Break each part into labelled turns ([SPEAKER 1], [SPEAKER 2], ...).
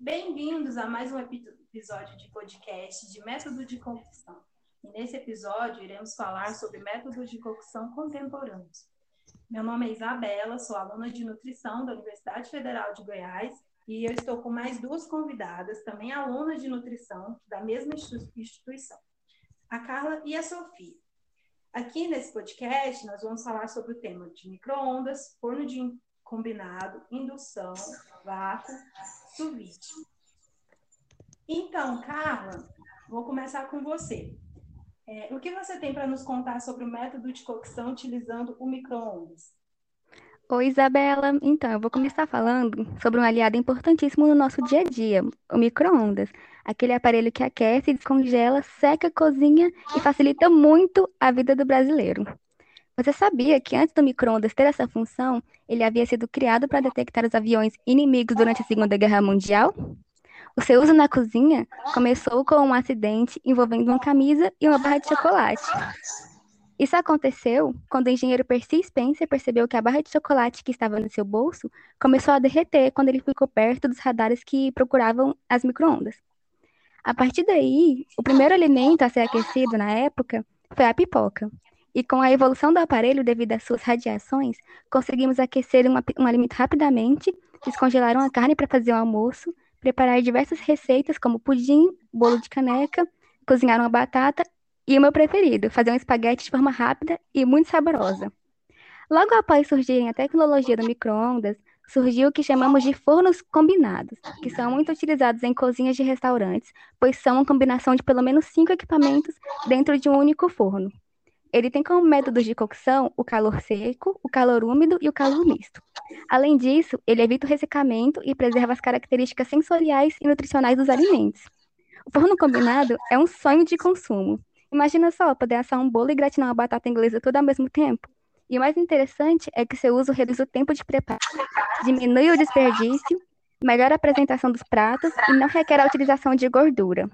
[SPEAKER 1] Bem-vindos a mais um episódio de podcast de método de cocção. E nesse episódio iremos falar sobre métodos de cocção contemporâneos. Meu nome é Isabela, sou aluna de nutrição da Universidade Federal de Goiás e eu estou com mais duas convidadas, também alunas de nutrição da mesma instituição, a Carla e a Sofia. Aqui nesse podcast nós vamos falar sobre o tema de microondas, forno de combinado, indução, vácuo, sous Então, Carla, vou começar com você. É, o que você tem para nos contar sobre o método de cocção utilizando o micro-ondas?
[SPEAKER 2] Oi, Isabela. Então, eu vou começar falando sobre um aliado importantíssimo no nosso dia a dia, o micro-ondas. Aquele aparelho que aquece, descongela, seca, cozinha e facilita muito a vida do brasileiro. Você sabia que antes do micro-ondas ter essa função, ele havia sido criado para detectar os aviões inimigos durante a Segunda Guerra Mundial? O seu uso na cozinha começou com um acidente envolvendo uma camisa e uma barra de chocolate. Isso aconteceu quando o engenheiro Percy Spencer percebeu que a barra de chocolate que estava no seu bolso começou a derreter quando ele ficou perto dos radares que procuravam as microondas. A partir daí, o primeiro alimento a ser aquecido na época foi a pipoca. E com a evolução do aparelho devido às suas radiações, conseguimos aquecer um, um alimento rapidamente, descongelar a carne para fazer o almoço preparar diversas receitas como pudim, bolo de caneca, cozinhar uma batata e o meu preferido, fazer um espaguete de forma rápida e muito saborosa. Logo após surgirem a tecnologia do micro-ondas, surgiu o que chamamos de fornos combinados, que são muito utilizados em cozinhas de restaurantes, pois são uma combinação de pelo menos cinco equipamentos dentro de um único forno. Ele tem como métodos de cocção o calor seco, o calor úmido e o calor misto. Além disso, ele evita o ressecamento e preserva as características sensoriais e nutricionais dos alimentos. O forno combinado é um sonho de consumo. Imagina só poder assar um bolo e gratinar uma batata inglesa tudo ao mesmo tempo. E o mais interessante é que seu uso reduz o tempo de preparo, diminui o desperdício, melhora a apresentação dos pratos e não requer a utilização de gordura.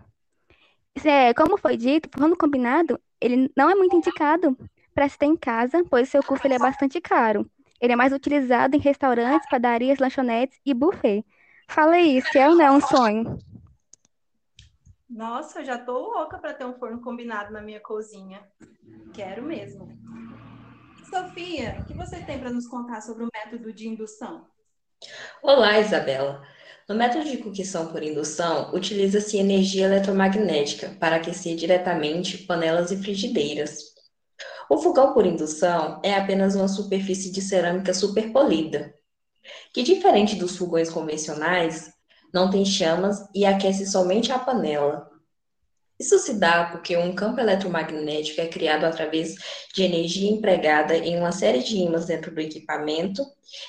[SPEAKER 2] Como foi dito, o forno combinado ele não é muito indicado para se ter em casa, pois seu custo ele é bastante caro. Ele é mais utilizado em restaurantes, padarias, lanchonetes e buffet. Fala aí, se é ou não é um sonho?
[SPEAKER 1] Nossa, eu já tô louca para ter um forno combinado na minha cozinha. Quero mesmo. Sofia, o que você tem para nos contar sobre o método de indução?
[SPEAKER 3] Olá, Isabela. No método de cocção por indução, utiliza-se energia eletromagnética para aquecer diretamente panelas e frigideiras. O fogão por indução é apenas uma superfície de cerâmica superpolida, que, diferente dos fogões convencionais, não tem chamas e aquece somente a panela. Isso se dá porque um campo eletromagnético é criado através de energia empregada em uma série de ímãs dentro do equipamento.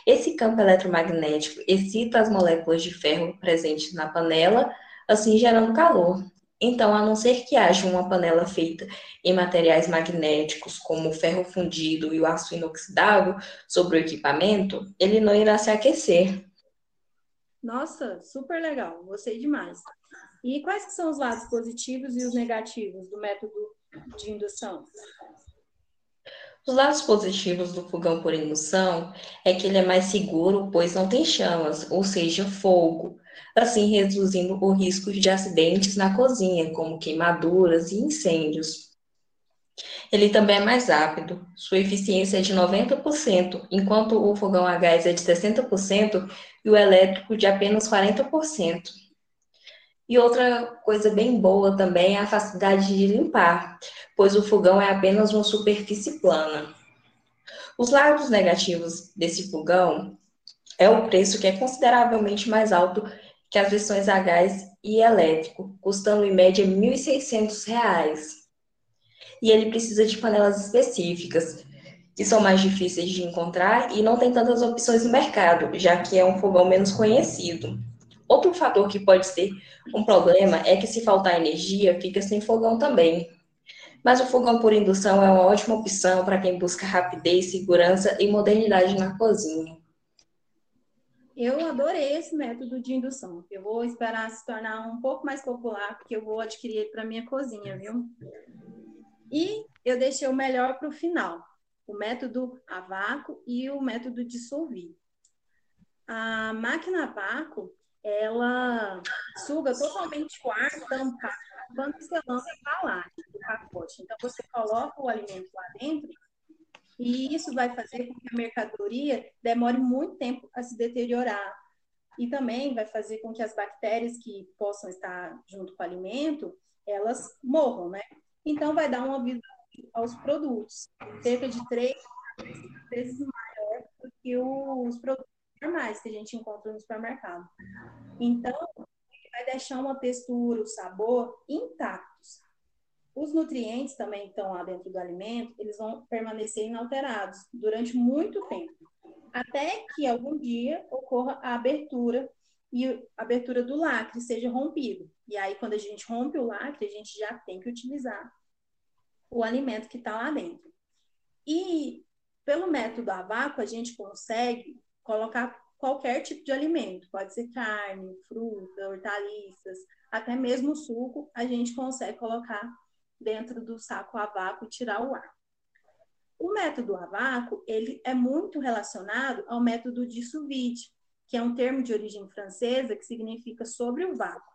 [SPEAKER 3] Esse campo eletromagnético excita as moléculas de ferro presentes na panela, assim gerando calor. Então, a não ser que haja uma panela feita em materiais magnéticos, como o ferro fundido e o aço inoxidável, sobre o equipamento, ele não irá se aquecer.
[SPEAKER 1] Nossa, super legal, gostei demais. E quais que são os lados positivos e os negativos do método de indução?
[SPEAKER 3] Os lados positivos do fogão por indução é que ele é mais seguro, pois não tem chamas, ou seja, fogo, assim reduzindo o risco de acidentes na cozinha, como queimaduras e incêndios. Ele também é mais rápido, sua eficiência é de 90%, enquanto o fogão a gás é de 60% e o elétrico de apenas 40%. E outra coisa bem boa também é a facilidade de limpar, pois o fogão é apenas uma superfície plana. Os lados negativos desse fogão é o preço que é consideravelmente mais alto que as versões a gás e elétrico, custando em média R$ 1.600. E ele precisa de panelas específicas, que são mais difíceis de encontrar e não tem tantas opções no mercado, já que é um fogão menos conhecido. Outro fator que pode ser um problema é que se faltar energia, fica sem fogão também. Mas o fogão por indução é uma ótima opção para quem busca rapidez, segurança e modernidade na cozinha.
[SPEAKER 1] Eu adorei esse método de indução. Eu vou esperar se tornar um pouco mais popular, porque eu vou adquirir ele para minha cozinha, viu? E eu deixei o melhor para o final: o método a vácuo e o método de. A máquina a vácuo ela suga totalmente o ar você lança a embalagem do pacote. Então, você coloca o alimento lá dentro e isso vai fazer com que a mercadoria demore muito tempo a se deteriorar. E também vai fazer com que as bactérias que possam estar junto com o alimento, elas morram, né? Então, vai dar uma vida aos produtos, cerca de três vezes maior do que os produtos normais que a gente encontra no supermercado. Então, vai deixar uma textura, o sabor intactos. Os nutrientes também estão lá dentro do alimento, eles vão permanecer inalterados durante muito tempo, até que algum dia ocorra a abertura e a abertura do lacre seja rompido. E aí, quando a gente rompe o lacre, a gente já tem que utilizar o alimento que está lá dentro. E pelo método a vácuo, a gente consegue colocar qualquer tipo de alimento, pode ser carne, fruta, hortaliças, até mesmo suco, a gente consegue colocar dentro do saco a vácuo e tirar o ar. O método a vácuo, ele é muito relacionado ao método de sous vide, que é um termo de origem francesa que significa sobre o vácuo.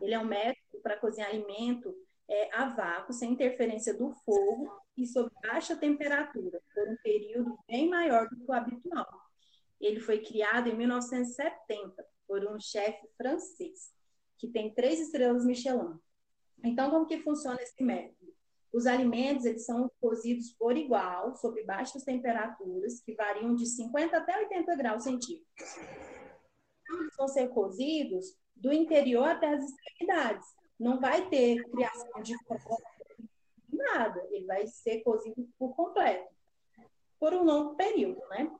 [SPEAKER 1] Ele é um método para cozinhar alimento é, a vácuo, sem interferência do fogo e sob baixa temperatura, por um período bem maior do que o habitual. Ele foi criado em 1970 por um chefe francês, que tem três estrelas Michelin. Então, como que funciona esse método? Os alimentos eles são cozidos por igual, sob baixas temperaturas, que variam de 50 até 80 graus centígrados. Então, eles vão ser cozidos do interior até as extremidades. Não vai ter criação de nada, ele vai ser cozido por completo, por um longo período, né?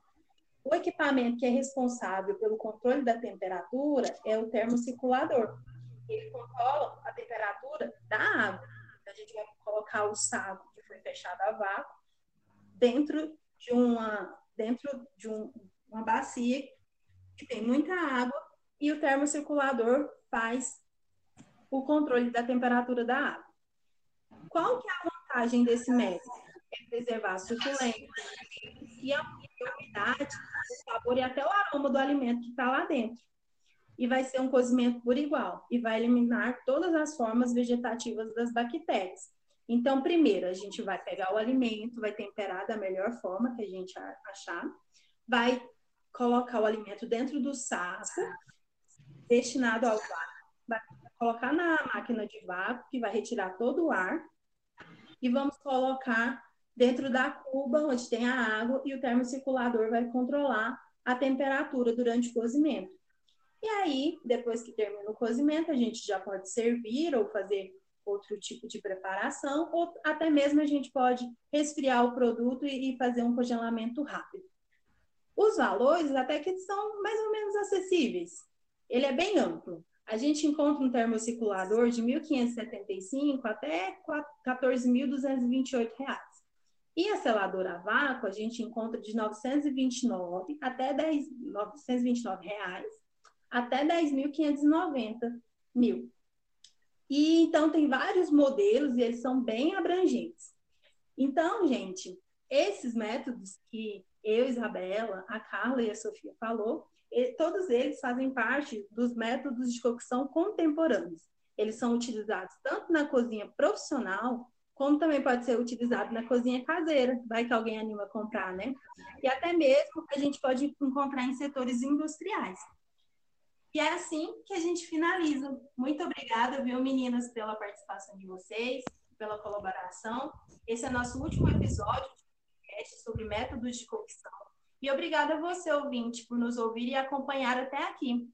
[SPEAKER 1] O equipamento que é responsável pelo controle da temperatura é o termocirculador. Ele controla a temperatura da água. Então, a gente vai colocar o saco que foi fechado a vácuo dentro de uma dentro de um, uma bacia que tem muita água e o termocirculador faz o controle da temperatura da água. Qual que é a vantagem desse método? É preservar a suculência e umidade, o sabor e até o aroma do alimento que está lá dentro. E vai ser um cozimento por igual e vai eliminar todas as formas vegetativas das bactérias. Então, primeiro, a gente vai pegar o alimento, vai temperar da melhor forma que a gente achar, vai colocar o alimento dentro do saco destinado ao vácuo, vai colocar na máquina de vácuo, que vai retirar todo o ar, e vamos colocar dentro da cuba, onde tem a água, e o termocirculador vai controlar a temperatura durante o cozimento. E aí, depois que termina o cozimento, a gente já pode servir ou fazer outro tipo de preparação, ou até mesmo a gente pode resfriar o produto e fazer um congelamento rápido. Os valores até que são mais ou menos acessíveis. Ele é bem amplo. A gente encontra um termocirculador de 1.575 até 14.228 reais. E a seladora a vácuo a gente encontra de 929 até 10, 929 reais até 10.590 mil. E então tem vários modelos e eles são bem abrangentes. Então, gente, esses métodos que eu, Isabela, a Carla e a Sofia falou, todos eles fazem parte dos métodos de cocção contemporâneos. Eles são utilizados tanto na cozinha profissional como também pode ser utilizado na cozinha caseira, vai que alguém anima a comprar, né? E até mesmo a gente pode encontrar em setores industriais. E é assim que a gente finaliza. Muito obrigada, viu, meninas, pela participação de vocês, pela colaboração. Esse é nosso último episódio de podcast sobre métodos de cocção. E obrigada a você, ouvinte, por nos ouvir e acompanhar até aqui.